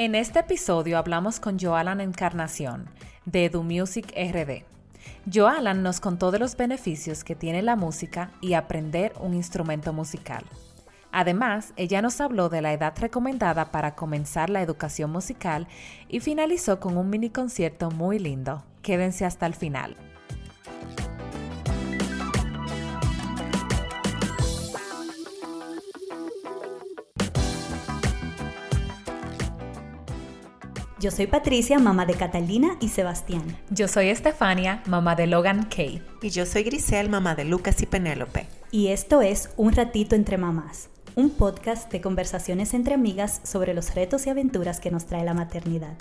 En este episodio hablamos con Joalan Encarnación de Edu Music RD. Joalan nos contó de los beneficios que tiene la música y aprender un instrumento musical. Además, ella nos habló de la edad recomendada para comenzar la educación musical y finalizó con un mini concierto muy lindo. Quédense hasta el final. Yo soy Patricia, mamá de Catalina y Sebastián. Yo soy Estefania, mamá de Logan Kay. Y yo soy Grisel, mamá de Lucas y Penélope. Y esto es Un Ratito entre Mamás, un podcast de conversaciones entre amigas sobre los retos y aventuras que nos trae la maternidad.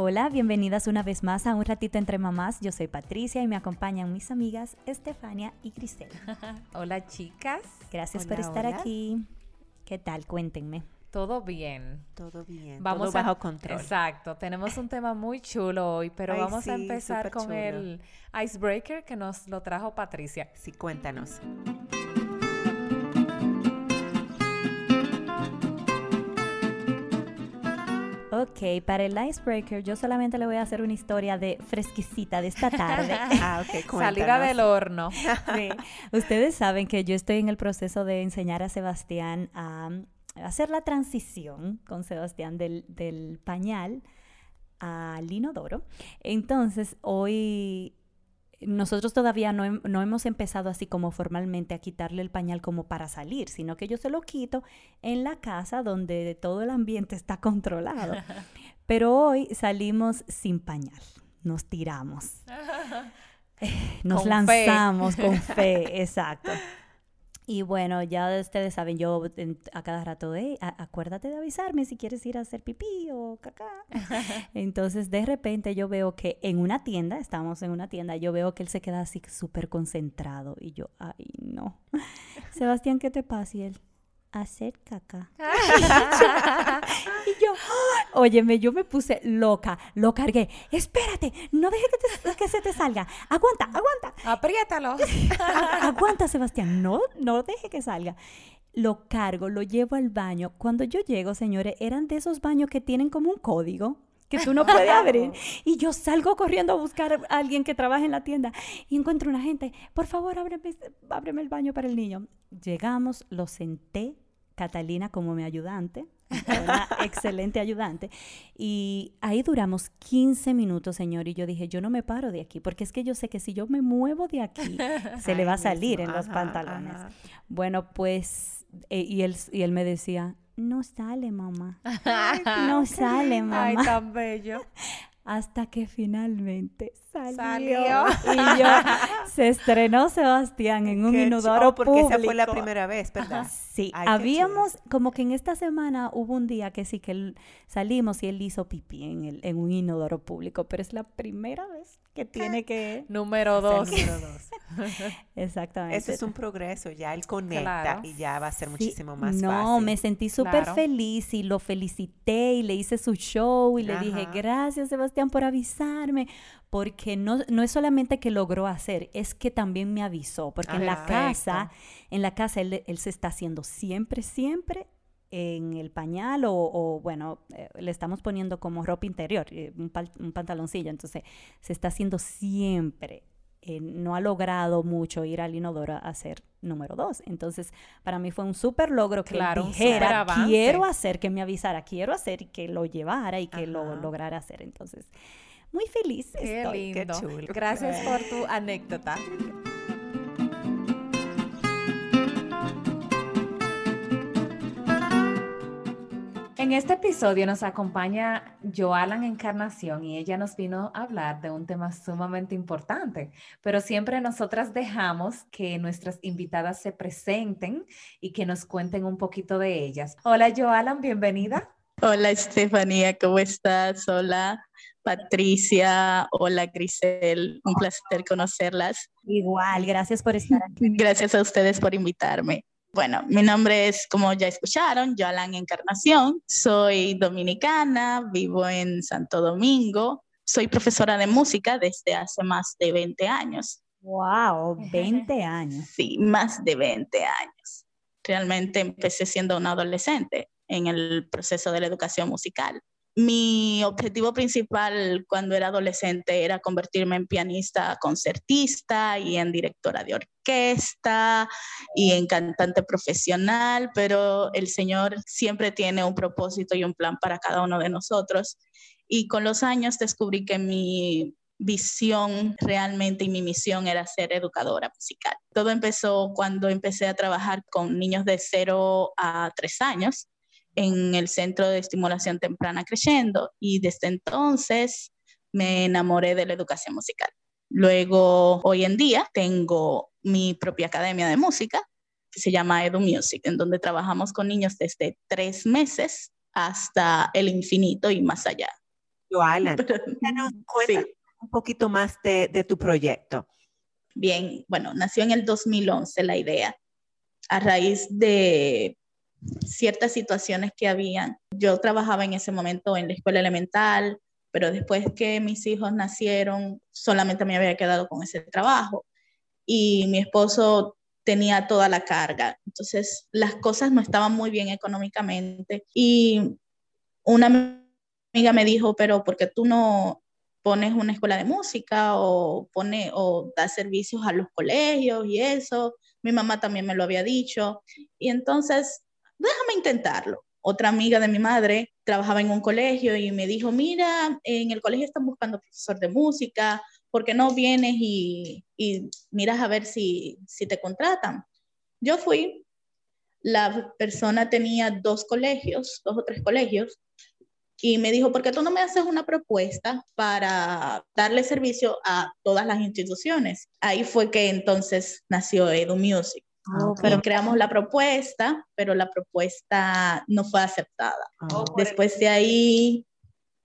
Hola, bienvenidas una vez más a Un Ratito Entre Mamás. Yo soy Patricia y me acompañan mis amigas Estefania y Cristel. hola chicas. Gracias por estar aquí. ¿Qué tal? Cuéntenme. Todo bien. Todo bien. Vamos todo bajo control. Exacto. Tenemos un tema muy chulo hoy, pero vamos a empezar con el icebreaker que nos lo trajo Patricia. Sí, cuéntanos. Ok, para el icebreaker yo solamente le voy a hacer una historia de fresquisita de esta tarde. ah, ok, Salida del horno. sí. Ustedes saben que yo estoy en el proceso de enseñar a Sebastián a hacer la transición con Sebastián del, del pañal al inodoro. Entonces, hoy nosotros todavía no, no, hemos empezado así como formalmente a quitarle el pañal como para salir, sino que yo se lo quito en la casa donde todo el ambiente está controlado. Pero hoy salimos sin pañal, nos tiramos, nos lanzamos con fe, exacto. Y bueno, ya ustedes saben, yo a cada rato, de acuérdate de avisarme si quieres ir a hacer pipí o caca. Entonces, de repente yo veo que en una tienda, estamos en una tienda, yo veo que él se queda así súper concentrado. Y yo, ay, no. Sebastián, ¿qué te pasa? Y él, hacer caca. y yo, óyeme, yo me puse loca, lo cargué. Espérate, no deje que, se te salga. Aguanta, aguanta. Apriétalo. aguanta, Sebastián, no, no deje que salga. Lo cargo, lo llevo al baño. Cuando yo llego, señores, eran de esos baños que tienen como un código que tú no puedes abrir. Y yo salgo corriendo a buscar a alguien que trabaje en la tienda y encuentro una gente, por favor, ábreme, ábreme el baño para el niño. Llegamos, lo senté, Catalina como mi ayudante, una excelente ayudante. Y ahí duramos 15 minutos, señor, y yo dije, yo no me paro de aquí, porque es que yo sé que si yo me muevo de aquí, se le va a salir en los pantalones. Bueno, pues, eh, y, él, y él me decía, no sale, mamá. no sale, mamá. Ay, tan bello. Hasta que finalmente salió. Y yo, se estrenó Sebastián en un inodoro porque esa fue la primera vez, ¿verdad? Sí, habíamos, como que en esta semana hubo un día que sí que salimos y él hizo pipí en, el, en un inodoro público, pero es la primera vez que tiene que... Número dos. Número dos. Exactamente. Ese es un progreso, ya él conecta y ya va a ser muchísimo más no, fácil. No, me sentí súper feliz y lo felicité y le hice su show y le dije, gracias Sebastián por avisarme, porque no, no es solamente que logró hacer, es que también me avisó, porque en la casa, en la casa él, él se está haciendo siempre, siempre en el pañal o, bueno, eh, le estamos poniendo como ropa interior, eh, un, pantaloncillo, entonces se está haciendo siempre. Eh, no ha logrado mucho ir al inodoro a hacer número dos. Entonces, para mí fue un súper logro que claro, dijera, quiero hacer, que me avisara, quiero hacer y que lo llevara y que lo lograra hacer. Entonces, muy feliz Qué estoy. Lindo. Qué chulo. Gracias por tu anécdota. En este episodio nos acompaña Joalan Encarnación y ella nos vino a hablar de un tema sumamente importante, pero siempre nosotras dejamos que nuestras invitadas se presenten y que nos cuenten un poquito de ellas. Hola Joalan, bienvenida. Hola Estefanía, ¿cómo estás? Hola Patricia, hola Grisel, un placer conocerlas. Igual, gracias por estar aquí. Gracias a ustedes por invitarme. Bueno, mi nombre es, como ya escucharon, Joalan Encarnación. Soy dominicana, vivo en Santo Domingo. soy profesora de música desde hace más de 20 años. ¡Wow! 20 años. Sí, más de 20 años. Realmente empecé siendo una adolescente en el proceso de la educación musical mi objetivo principal cuando era adolescente era convertirme en pianista concertista y en directora de orquesta y en cantante profesional, pero el Señor siempre tiene un propósito y un plan para cada uno de nosotros. Y con los años descubrí que mi visión realmente y mi misión era ser educadora musical. Todo empezó cuando empecé a trabajar con niños de 0 a 3 años en el Centro de Estimulación Temprana Creciendo y desde entonces me enamoré de la educación musical. Luego, hoy en día, tengo mi propia academia de música que se llama Edu Music, en donde trabajamos con niños desde tres meses hasta el infinito y más allá. Joana, un poquito más de, de tu proyecto. Bien, bueno, nació en el 2011 la idea, a raíz de ciertas situaciones que habían. Yo trabajaba en ese momento en la escuela elemental, pero después que mis hijos nacieron, solamente me había quedado con ese trabajo y mi esposo tenía toda la carga. Entonces, las cosas no estaban muy bien económicamente y una amiga me dijo, pero ¿por qué tú no pones una escuela de música o pone o das servicios a los colegios y eso? Mi mamá también me lo había dicho. Y entonces déjame intentarlo. Otra amiga de mi madre trabajaba en un colegio y me dijo, mira, en el colegio están buscando profesor de música, ¿por qué no vienes y, miras a ver si, si te contratan? Yo fui, la persona tenía dos colegios, dos o tres colegios, y me dijo, ¿por qué tú no me haces una propuesta para darle servicio a todas las instituciones? Ahí fue que entonces nació Edu Music. Ah, pero creamos la propuesta, pero la propuesta no fue aceptada. Ah. Después de ahí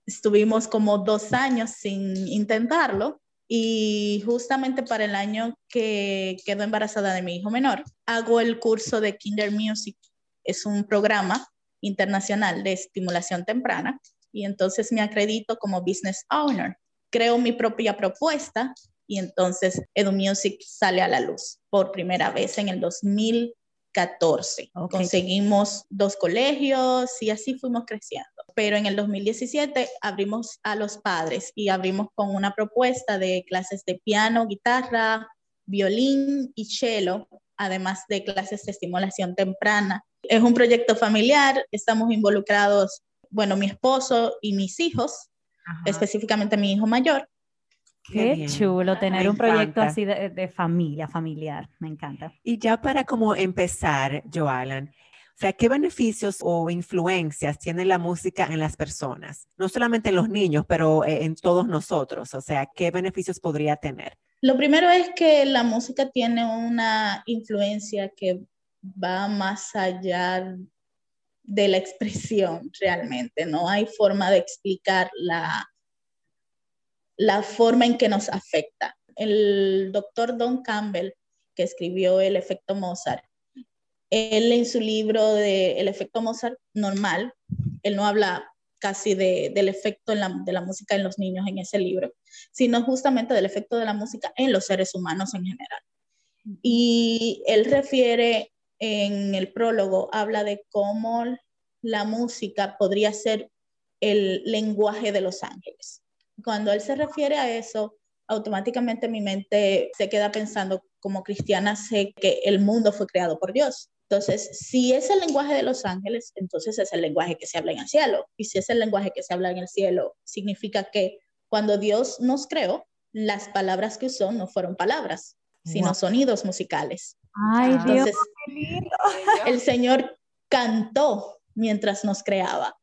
estuvimos como dos años sin intentarlo y justamente para el año que quedó embarazada de mi hijo menor, hago el curso de Kinder Music. Es un programa internacional de estimulación temprana y entonces me acredito como business owner. Creo mi propia propuesta y entonces EduMusic sale a la luz por primera vez en el 2014. Conseguimos dos colegios y así fuimos creciendo. Pero en el 2017 abrimos a los padres y abrimos con una propuesta de clases de piano, guitarra, violín y cello, además de clases de estimulación temprana. Es un proyecto familiar, estamos involucrados, bueno, mi esposo y mis hijos, específicamente mi hijo mayor, Qué, chulo tener un proyecto así de, familia, familiar, me encanta. Y ya para como empezar, Joalan, o sea, ¿qué beneficios o influencias tiene la música en las personas? No solamente en los niños, pero eh, en todos nosotros. O sea, ¿qué beneficios podría tener? Lo primero es que la música tiene una influencia que va más allá de la expresión realmente. No hay forma de explicar la, la forma en que nos afecta. El doctor Don Campbell, que escribió El efecto Mozart, él en su libro de El efecto Mozart normal, él no habla casi del efecto de la música en los niños en ese libro, sino justamente del efecto de la música en los seres humanos en general. Y él refiere en el prólogo, habla de cómo la música podría ser el lenguaje de los ángeles. Cuando él se refiere a eso, automáticamente mi mente se queda pensando, como cristiana sé que el mundo fue creado por Dios. Entonces, si es el lenguaje de los ángeles, entonces es el lenguaje que se habla en el cielo. Y si es el lenguaje que se habla en el cielo, significa que cuando Dios nos creó, las palabras que usó no fueron palabras, sino sonidos musicales. Ay, Dios. el Señor cantó mientras nos creaba.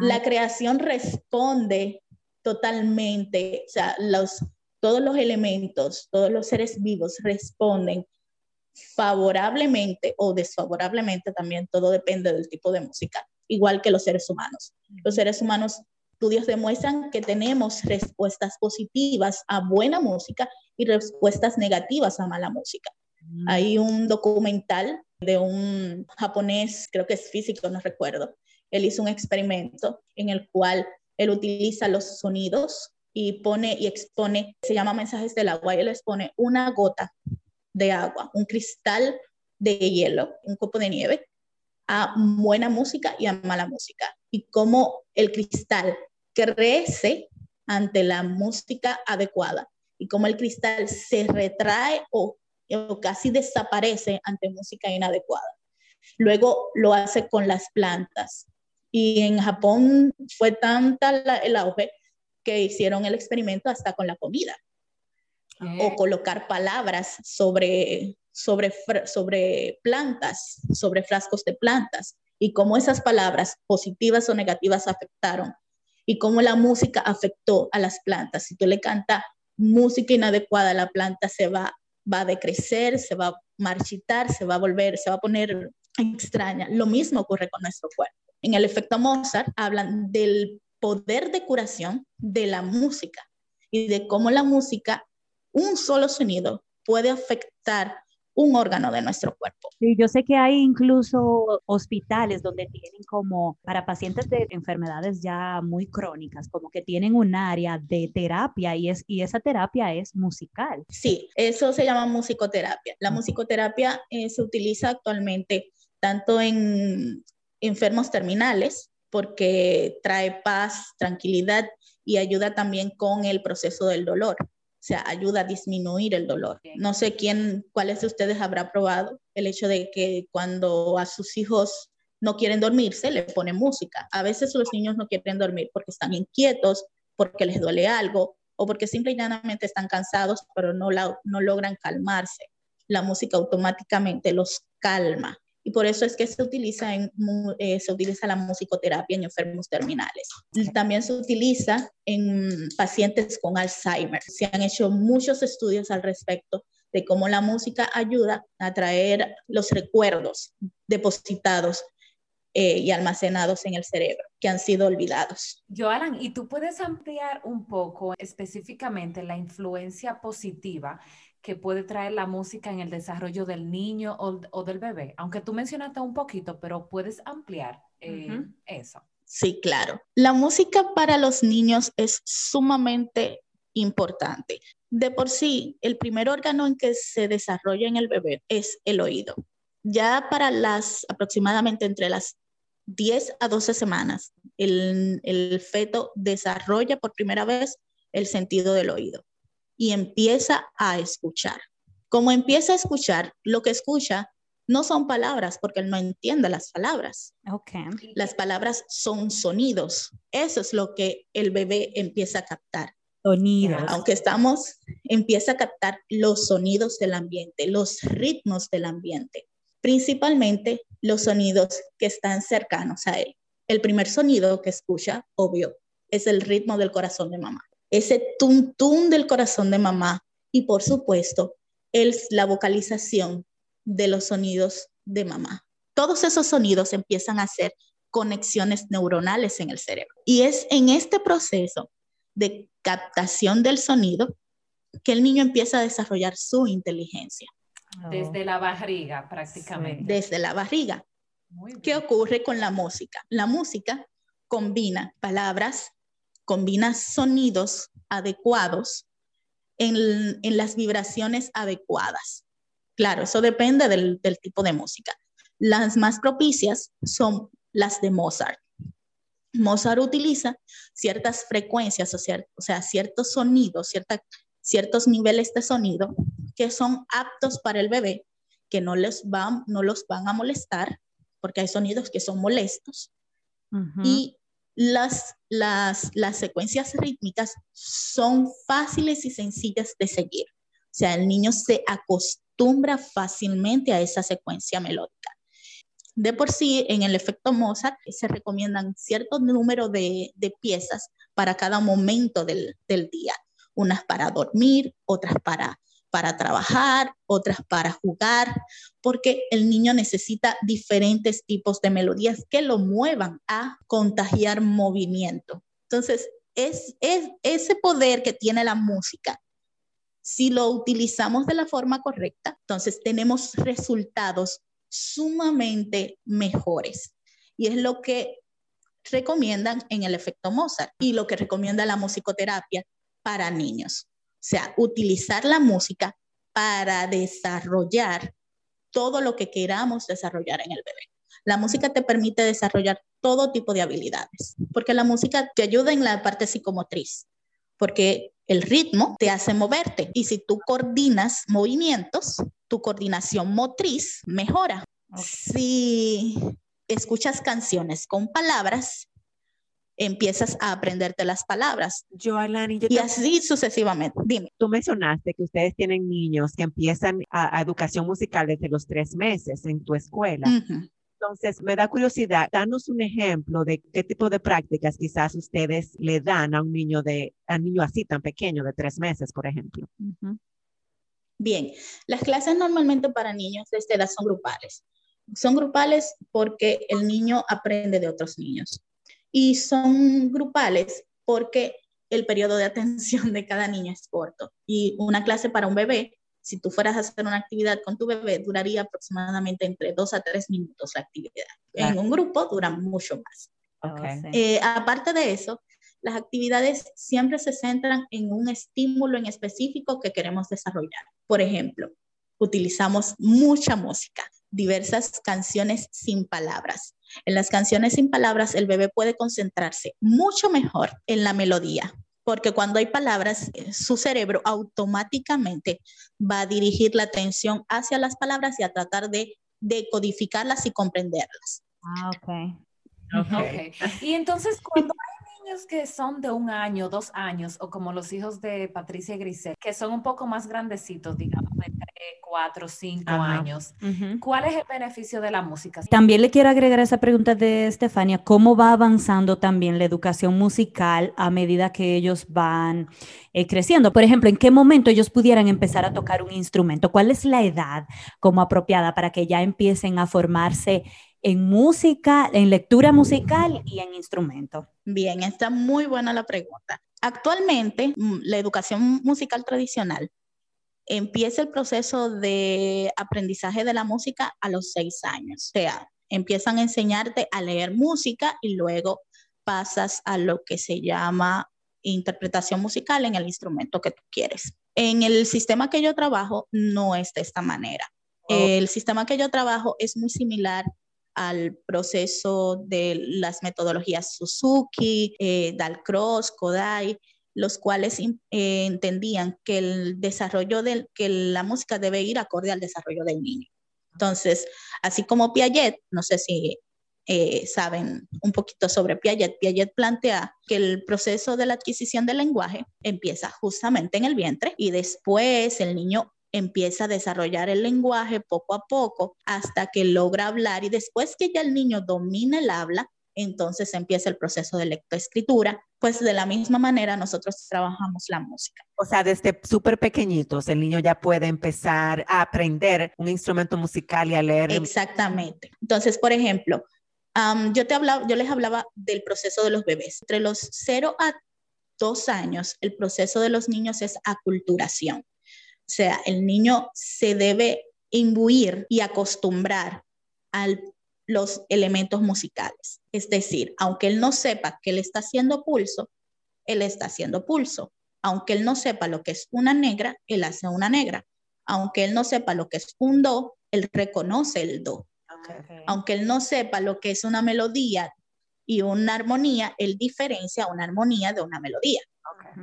La creación responde totalmente, o sea, los, todos los elementos, todos los seres vivos responden favorablemente o desfavorablemente también, todo depende del tipo de música, igual que los seres humanos. Los seres humanos, estudios demuestran que tenemos respuestas positivas a buena música y respuestas negativas a mala música. Mm. Hay un documental de un japonés, creo que es físico, no recuerdo. Él hizo un experimento en el cual él utiliza los sonidos y pone y expone, se llama Mensajes del Agua, y él expone una gota de agua, un cristal de hielo, un copo de nieve, a buena música y a mala música. Y cómo el cristal crece ante la música adecuada y cómo el cristal se retrae o, o casi desaparece ante música inadecuada. Luego lo hace con las plantas. Y en Japón fue tanta el auge que hicieron el experimento hasta con la comida. O colocar palabras sobre, sobre, sobre plantas, sobre frascos de plantas, y cómo esas palabras positivas o negativas afectaron, y cómo la música afectó a las plantas. Si tú le cantas música inadecuada, la planta se va, va a decrecer, se va a marchitar, se va a volver, se va a poner extraña. Lo mismo ocurre con nuestro cuerpo. En el efecto Mozart hablan del poder de curación de la música y de cómo la música, un solo sonido, puede afectar un órgano de nuestro cuerpo. Sí, yo sé que hay incluso hospitales donde tienen como para pacientes de enfermedades ya muy crónicas, como que tienen un área de terapia y, es, y esa terapia es musical. Sí, eso se llama musicoterapia. La musicoterapia eh, se utiliza actualmente tanto en enfermos terminales, porque trae paz, tranquilidad y ayuda también con el proceso del dolor. O sea, ayuda a disminuir el dolor. No sé quién, cuáles de ustedes habrá probado el hecho de que cuando a sus hijos no quieren dormirse, le ponen música. A veces los niños no quieren dormir porque están inquietos, porque les duele algo o porque simplemente están cansados, pero no, no logran calmarse. La música automáticamente los calma y por eso es que se utiliza, en, eh, se utiliza la musicoterapia en enfermos terminales. También se utiliza en pacientes con Alzheimer. Se han hecho muchos estudios al respecto de cómo la música ayuda a traer los recuerdos depositados eh, y almacenados en el cerebro que han sido olvidados. Joalan, ¿y tú puedes ampliar un poco específicamente la influencia positiva que puede traer la música en el desarrollo del niño o, del bebé? Aunque tú mencionaste un poquito, pero puedes ampliar eh, eso. Sí, claro. La música para los niños es sumamente importante. De por sí, el primer órgano en que se desarrolla en el bebé es el oído. Ya para las aproximadamente entre las 10 a 12 semanas, el, el feto desarrolla por primera vez el sentido del oído y empieza a escuchar. Como empieza a escuchar, lo que escucha no son palabras porque él no entiende las palabras. Okay. Las palabras son sonidos. Eso es lo que el bebé empieza a captar. Sonidos. Aunque estamos, empieza a captar los sonidos del ambiente, los ritmos del ambiente, principalmente los sonidos que están cercanos a él. El primer sonido que escucha, obvio, es el ritmo del corazón de mamá ese tum del corazón de mamá y por supuesto es la vocalización de los sonidos de mamá. Todos esos sonidos empiezan a hacer conexiones neuronales en el cerebro. Y es en este proceso de captación del sonido que el niño empieza a desarrollar su inteligencia. Desde la barriga prácticamente. Desde la barriga. ¿Qué ocurre con la música? La música combina palabras, combina sonidos adecuados en, las vibraciones adecuadas. Claro, eso depende del, tipo de música. Las más propicias son las de Mozart. Mozart utiliza ciertas frecuencias, o sea, o sea ciertos sonidos, ciertos niveles de sonido que son aptos para el bebé, que no, les van, no los van a molestar, porque hay sonidos que son molestos. Y las, las, las secuencias rítmicas son fáciles y sencillas de seguir. O sea, el niño se acostumbra fácilmente a esa secuencia melódica. De por sí, en el efecto Mozart se recomiendan cierto número de, de piezas para cada momento del, del, día. Unas para dormir, otras para para trabajar, otras para jugar, porque el niño necesita diferentes tipos de melodías que lo muevan a contagiar movimiento. Entonces, es, es ese poder que tiene la música. Si lo utilizamos de la forma correcta, entonces tenemos resultados sumamente mejores. Y es lo que recomiendan en el efecto Mozart y lo que recomienda la musicoterapia para niños. Sea, utilizar la música para desarrollar todo lo que queramos desarrollar en el bebé. La música te permite desarrollar todo tipo de habilidades, porque la música te ayuda en la parte psicomotriz, porque el ritmo te hace moverte y si tú coordinas movimientos, tu coordinación motriz mejora. Si escuchas canciones con palabras, empiezas a aprenderte las palabras. y, así sucesivamente. Dime. Tú mencionaste que ustedes tienen niños que empiezan a, educación musical desde los tres meses en tu escuela. Entonces, me da curiosidad, danos un ejemplo de qué tipo de prácticas quizás ustedes le dan a un niño de, a un niño así tan pequeño, de tres meses, por ejemplo. Bien, las clases normalmente para niños de esta edad son grupales. Son grupales porque el niño aprende de otros niños. Y son grupales porque el periodo de atención de cada niño es corto. Y una clase para un bebé si tú fueras a hacer una actividad con tu bebé, duraría aproximadamente entre dos a tres minutos la actividad. En un grupo dura mucho más. Eh, aparte de eso, las actividades siempre se centran en un estímulo en específico que queremos desarrollar. Por ejemplo, utilizamos mucha música, diversas canciones sin palabras. En las canciones sin palabras, el bebé puede concentrarse mucho mejor en la melodía, porque cuando hay palabras, eh, su cerebro automáticamente va a dirigir la atención hacia las palabras y a tratar de decodificarlas y comprenderlas. Ah, ok. Okay. Y entonces cuando hay niños que son de un año, dos años, o como los hijos de Patricia y Grisel, que son un poco más grandecitos, digamos, de cuatro, cinco años. ¿Cuál es el beneficio de la música? También le quiero agregar esa pregunta de Estefania, ¿cómo va avanzando también la educación musical a medida que ellos van eh, creciendo? Por ejemplo, ¿en qué momento ellos pudieran empezar a tocar un instrumento? ¿Cuál es la edad como apropiada para que ya empiecen a formarse en música, en lectura musical y en instrumento? Bien, está muy buena la pregunta. Actualmente, mm, la educación musical tradicional empieza el proceso de aprendizaje de la música a los seis años. O sea, empiezan a enseñarte a leer música y luego pasas a lo que se llama interpretación musical en el instrumento que tú quieres. En el sistema que yo trabajo no es de esta manera. Oh. El sistema que yo trabajo es muy similar al proceso de las metodologías Suzuki, eh, Dalcross, Kodai, los cuales eh, entendían que el desarrollo del, que la música debe ir acorde al desarrollo del niño. Entonces, así como Piaget, no sé si eh, saben un poquito sobre Piaget, Piaget plantea que el proceso de la adquisición del lenguaje empieza justamente en el vientre y después el niño empieza a desarrollar el lenguaje poco a poco hasta que logra hablar y después que ya el niño domina el habla, entonces empieza el proceso de lectoescritura. Pues de la misma manera nosotros trabajamos la música. O sea, desde súper pequeñitos el niño ya puede empezar a aprender un instrumento musical y a leer. Exactamente. Entonces, por ejemplo, yo, te hablaba, yo les hablaba del proceso de los bebés. Entre los 0 a 2 años, el proceso de los niños es aculturación. O sea, el niño se debe imbuir y acostumbrar al los elementos musicales. Es decir, aunque él no sepa que él está haciendo pulso, él está haciendo pulso. Aunque él no sepa lo que es una negra, él hace una negra. Aunque él no sepa lo que es un do, él reconoce el do. Aunque él no sepa lo que es una melodía y una armonía, él diferencia una armonía de una melodía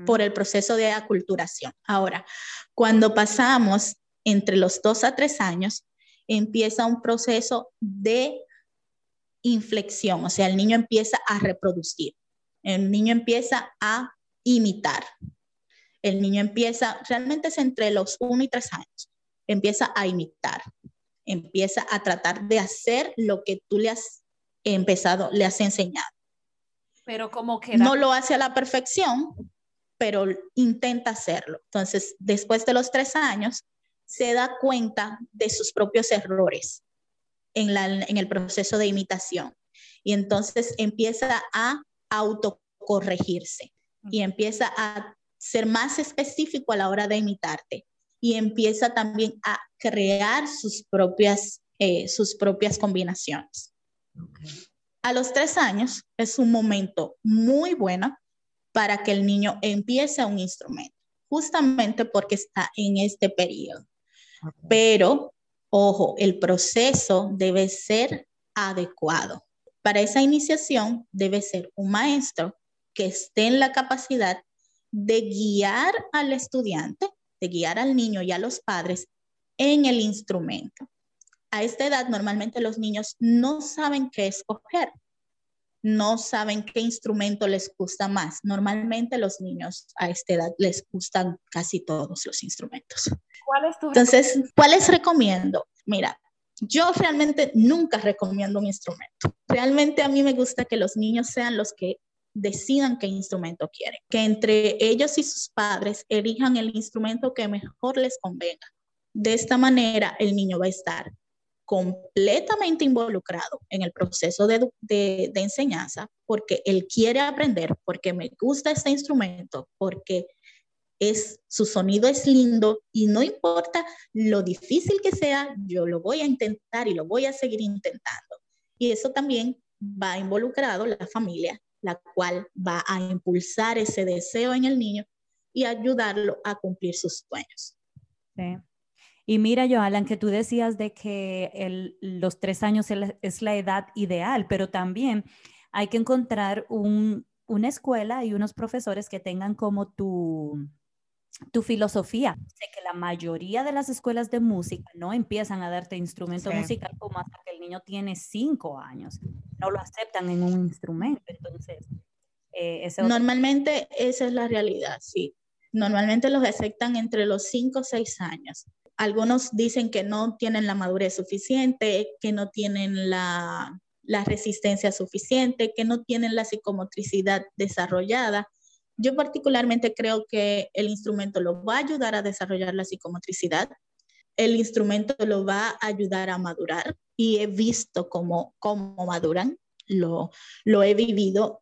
por el proceso de aculturación. Ahora, cuando pasamos entre los dos a tres años, empieza un proceso de inflexión, o sea, el niño empieza a reproducir, el niño empieza a imitar, el niño empieza, realmente es entre los uno y tres años, empieza a imitar, empieza a tratar de hacer lo que tú le has empezado, le has enseñado. Pero como que... No lo hace a la perfección, pero intenta hacerlo. Entonces, después de los tres años, se da cuenta de sus propios errores en, el proceso de imitación. Y entonces empieza a autocorregirse y empieza a ser más específico a la hora de imitarte y empieza también a crear sus propias, eh, sus propias combinaciones. A los tres años es un momento muy bueno para que el niño empiece un instrumento, justamente porque está en este periodo. Pero, ojo, el proceso debe ser adecuado. Para esa iniciación debe ser un maestro que esté en la capacidad de guiar al estudiante, de guiar al niño y a los padres en el instrumento. A esta edad normalmente los niños no saben qué escoger, no saben qué instrumento les gusta más. Normalmente los niños a esta edad les gustan casi todos los instrumentos. ¿Cuál es tu Entonces, ¿cuáles recomiendo? Mira, yo realmente nunca recomiendo un instrumento. Realmente a mí me gusta que los niños sean los que decidan qué instrumento quieren, que entre ellos y sus padres elijan el instrumento que mejor les convenga. De esta manera, el niño va a estar completamente involucrado en el proceso de, de, enseñanza porque él quiere aprender, porque me gusta este instrumento, porque es, su sonido es lindo y no importa lo difícil que sea, yo lo voy a intentar y lo voy a seguir intentando. Y eso también va involucrado la familia, la cual va a impulsar ese deseo en el niño y ayudarlo a cumplir sus sueños. Sí. Y mira, Joalan, que tú decías de que los tres años es la edad ideal, pero también hay que encontrar una escuela y unos profesores que tengan como tu, tu filosofía. Sé que la mayoría de las escuelas de música no empiezan a darte instrumento musical como hasta que el niño tiene cinco años. No lo aceptan en un instrumento. Entonces, eh, normalmente esa es la realidad, sí. Normalmente los aceptan entre los cinco o seis años. Algunos dicen que no tienen la madurez suficiente, que no tienen la, resistencia suficiente, que no tienen la psicomotricidad desarrollada. Yo particularmente creo que el instrumento lo va a ayudar a desarrollar la psicomotricidad, el instrumento lo va a ayudar a madurar y he visto cómo, cómo maduran, lo, lo he vivido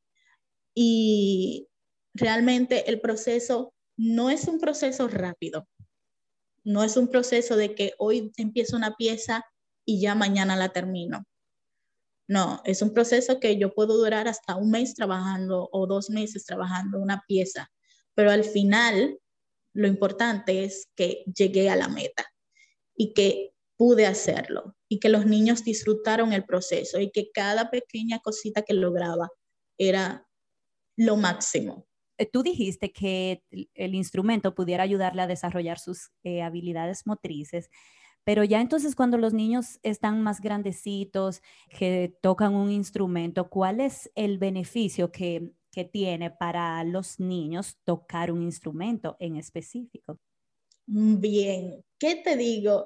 y realmente el proceso no es un proceso rápido, no es un proceso de que hoy empiezo una pieza y ya mañana la termino. No, es un proceso que yo puedo durar hasta un mes trabajando o dos meses trabajando una pieza, pero al final lo importante es que llegué a la meta y que pude hacerlo y que los niños disfrutaron el proceso y que cada pequeña cosita que lograba era lo máximo. Eh, tú dijiste que el instrumento pudiera ayudarle a desarrollar sus eh, habilidades motrices. Pero ya entonces cuando los niños están más grandecitos, que tocan un instrumento, ¿cuál es el beneficio que, que tiene para los niños tocar un instrumento en específico? Bien, ¿qué te digo?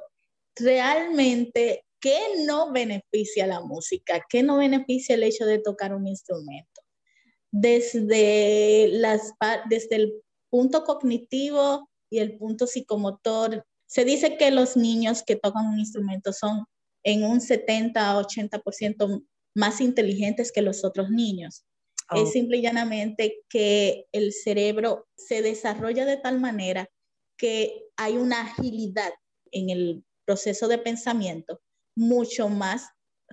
Realmente, ¿qué no beneficia la música? ¿Qué no beneficia el hecho de tocar un instrumento? Desde, las, desde el punto cognitivo y el punto psicomotor se dice que los niños que tocan un instrumento son en un 70 a 80% más inteligentes que los otros niños. Es simple y llanamente que el cerebro se desarrolla de tal manera que hay una agilidad en el proceso de pensamiento mucho más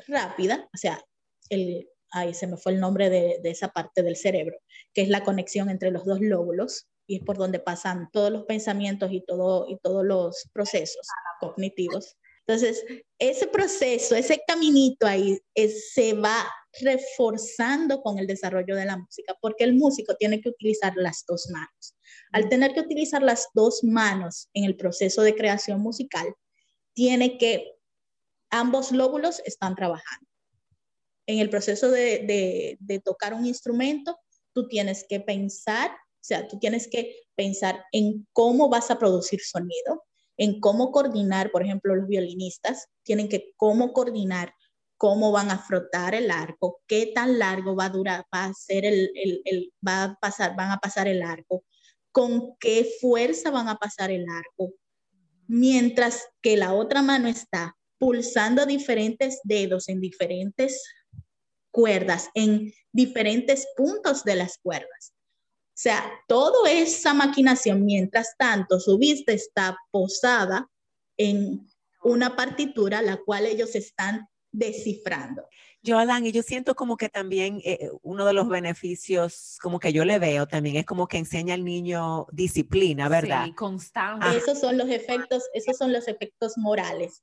rápida, o sea, el, ahí se me fue el nombre de, de, esa parte del cerebro, que es la conexión entre los dos lóbulos, y es por donde pasan todos los pensamientos y, todo, y todos los procesos cognitivos. Entonces, ese proceso, ese caminito ahí se va reforzando con el desarrollo de la música, porque el músico tiene que utilizar las dos manos. Al tener que utilizar las dos manos en el proceso de creación musical, tiene que, ambos lóbulos están trabajando. En el proceso de, tocar un instrumento, tú tienes que pensar o sea, tú tienes que pensar en cómo vas a producir sonido, en cómo coordinar, por ejemplo, los violinistas tienen que cómo coordinar cómo van a frotar el arco, qué tan largo va a durar, va a ser el, el, va a pasar, van a pasar el arco, con qué fuerza van a pasar el arco, mientras que la otra mano está pulsando diferentes dedos en diferentes cuerdas, en diferentes puntos de las cuerdas. O sea, toda esa maquinación, mientras tanto, su vista está posada en una partitura la cual ellos están descifrando. Joalan, y yo siento como que también eh, uno de los beneficios, como que yo le veo también, es como que enseña al niño disciplina, ¿verdad? Sí, constante. Esos son los efectos, esos son los efectos morales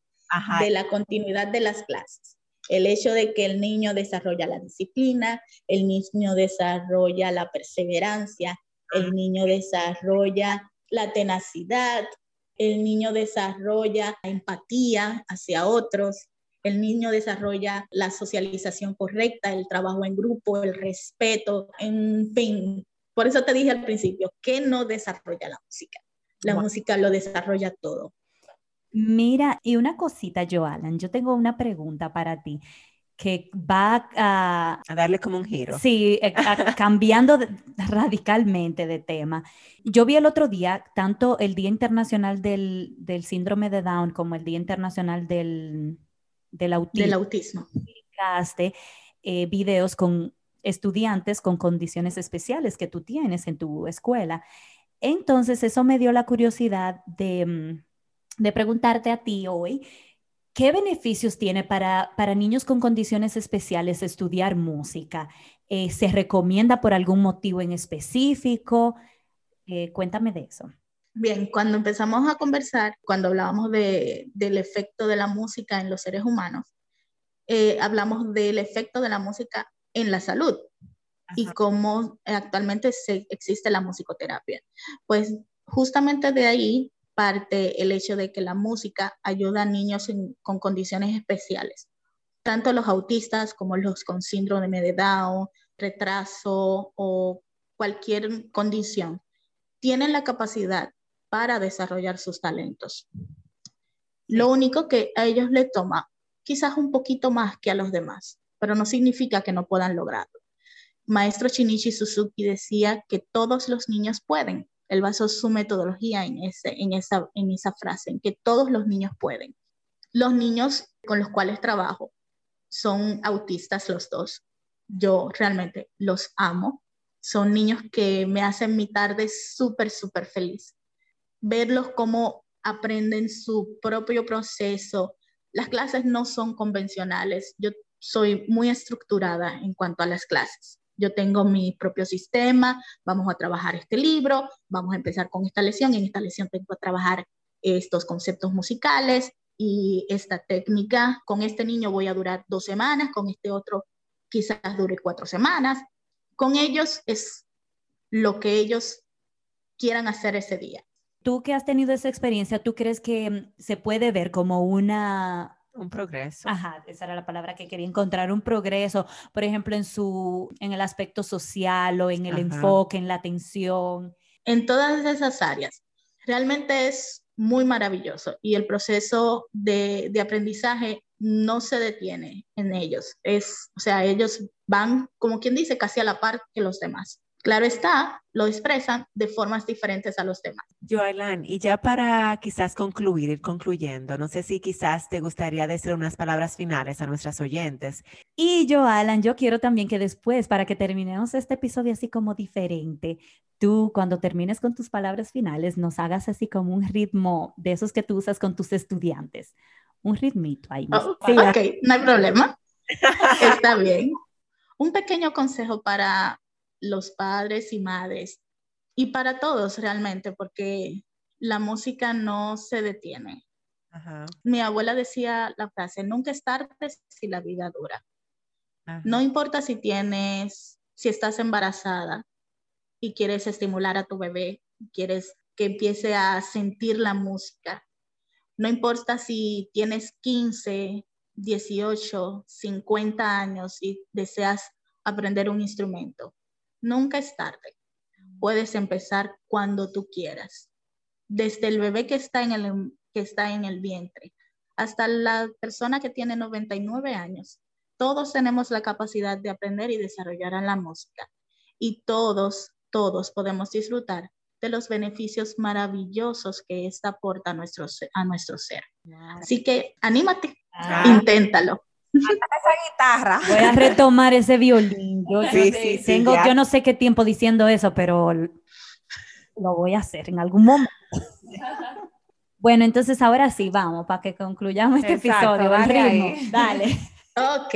de la continuidad de las clases. El hecho de que el niño desarrolla la disciplina, el niño desarrolla la perseverancia, el niño desarrolla la tenacidad, el niño desarrolla la empatía hacia otros, el niño desarrolla la socialización correcta, el trabajo en grupo, el respeto, en fin. Por eso te dije al principio, ¿qué no desarrolla la música? La música lo desarrolla todo. Mira, y una cosita, Joalan, yo tengo una pregunta para ti que va a... A darle como un giro. Sí, eh, cambiando radicalmente de tema. Yo vi el otro día tanto el Día Internacional del, del Síndrome de Down como el Día Internacional del, del autismo. Del autismo. Eh, videos con estudiantes con condiciones especiales que tú tienes en tu escuela. Entonces, eso me dio la curiosidad de, mm, de preguntarte a ti hoy, ¿qué beneficios tiene para, para niños con condiciones especiales estudiar música? Eh, ¿Se recomienda por algún motivo en específico? Eh, cuéntame de eso. Bien, cuando empezamos a conversar, cuando hablábamos de, del efecto de la música en los seres humanos, eh, hablamos del efecto de la música en la salud y cómo actualmente se, existe la musicoterapia. Pues justamente de ahí parte el hecho de que la música ayuda a niños con condiciones especiales, tanto los autistas como los con síndrome de Down, retraso o cualquier condición, tienen la capacidad para desarrollar sus talentos. Lo único que a ellos le toma quizás un poquito más que a los demás, pero no significa que no puedan lograrlo. Maestro Shinichi Suzuki decía que todos los niños pueden. Él basó su metodología en, ese, en, esa, en esa frase, en que todos los niños pueden. Los niños con los cuales trabajo son autistas los dos. Yo realmente los amo. Son niños que me hacen mi tarde súper, súper feliz verlos cómo aprenden su propio proceso. Las clases no son convencionales. Yo soy muy estructurada en cuanto a las clases. Yo tengo mi propio sistema, vamos a trabajar este libro, vamos a empezar con esta lección, en esta lección tengo que trabajar estos conceptos musicales y esta técnica. Con este niño voy a durar dos semanas, con este otro quizás dure cuatro semanas. Con ellos es lo que ellos quieran hacer ese día. Tú que has tenido esa experiencia, ¿tú crees que se puede ver como una... Un progreso. Ajá, esa era la palabra que quería encontrar, un progreso, por ejemplo, en, su, en el aspecto social o en el enfoque, en la atención. En todas esas áreas. Realmente es muy maravilloso y el proceso de, de aprendizaje no se detiene en ellos. Es, o sea, ellos van, como quien dice, casi a la par que los demás. Claro está, lo expresan de formas diferentes a los demás. Joelan, y ya para quizás concluir, ir concluyendo, no sé si quizás te gustaría decir unas palabras finales a nuestras oyentes. Y Joalan, yo quiero también que después, para que terminemos este episodio así como diferente, tú cuando termines con tus palabras finales nos hagas así como un ritmo de esos que tú usas con tus estudiantes. Un ritmito ahí. Oh, ok, no hay problema. Está bien. Un pequeño consejo para los padres y madres y para todos realmente, porque la música no se detiene. Mi abuela decía la frase, nunca es tarde si la vida dura. No importa si tienes, si estás embarazada y quieres estimular a tu bebé, quieres que empiece a sentir la música. No importa si tienes 15, 18, 50 años y deseas aprender un instrumento. Nunca es tarde. Puedes empezar cuando tú quieras. Desde el bebé que está en el, que está en el vientre hasta la persona que tiene 99 años. Todos tenemos la capacidad de aprender y desarrollar la música. Y todos, todos podemos disfrutar de los beneficios maravillosos que esta aporta a nuestro, a nuestro ser. Así que anímate, ah. inténtalo esa guitarra. Voy a retomar ese violín. Yo, tengo, yo no sé qué tiempo diciendo eso, pero lo voy a hacer en algún momento. Bueno, entonces ahora sí, vamos, para que concluyamos este episodio. Dale. Ok.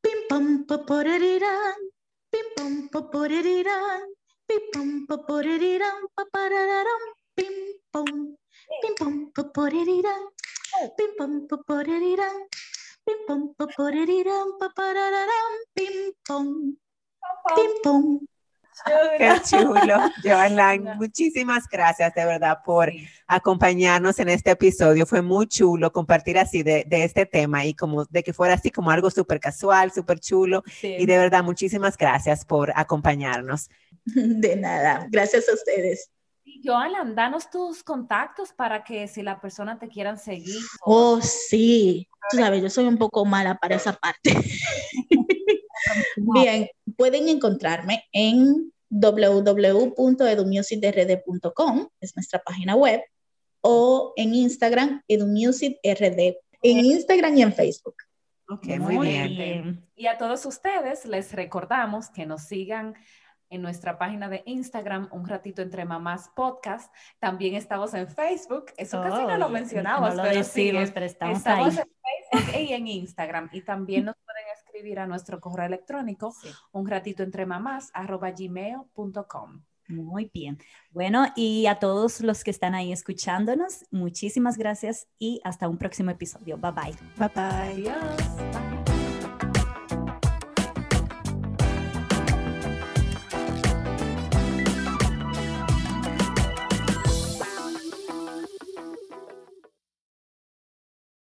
Pim, pam paporerirán, pim pam pim pam pim pam, pim pam pim pam paporerirán, pim papararán, pim pam. Qué chulo, Joana. Muchísimas gracias de verdad por acompañarnos en este episodio. Fue muy chulo compartir así de, de este tema y como de que fuera así como algo súper casual, súper chulo. Sí. Y de verdad, muchísimas gracias por acompañarnos. De nada, gracias a ustedes. Joalan, danos tus contactos para que si la persona te quieran seguir. Oh, sí, tú sabes, yo soy un poco mala para esa parte. Bien, pueden encontrarme en www.edumusicrd.com, es nuestra página web, o en Instagram, edumusicrd, en Instagram y en Facebook. Ok, muy, Muy bien. bien. Y a todos ustedes les recordamos que nos sigan en nuestra página de Instagram, Un Ratito Entre Mamás Podcast. También estamos en Facebook. Eso casi no lo mencionamos, no lo pero sí, decimos, pero estamos, estamos ahí. en Facebook y en Instagram. Y también nos pueden escribir a nuestro correo electrónico, Sí. un ratito entre mamás, arroba gmail.com. Muy bien. Bueno, y a todos los que están ahí escuchándonos, muchísimas gracias y hasta un próximo episodio. Bye bye. Bye bye. Adiós. Bye.